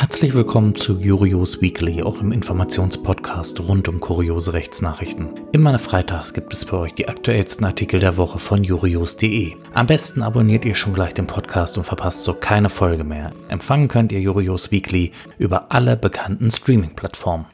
Herzlich willkommen zu Jurios Weekly, auch im Informationspodcast rund um kuriose Rechtsnachrichten. Immer freitags gibt es für euch die aktuellsten Artikel der Woche von jurios.de. Am besten abonniert ihr schon gleich den Podcast und verpasst so keine Folge mehr. Empfangen könnt ihr Jurios Weekly über alle bekannten Streaming-Plattformen.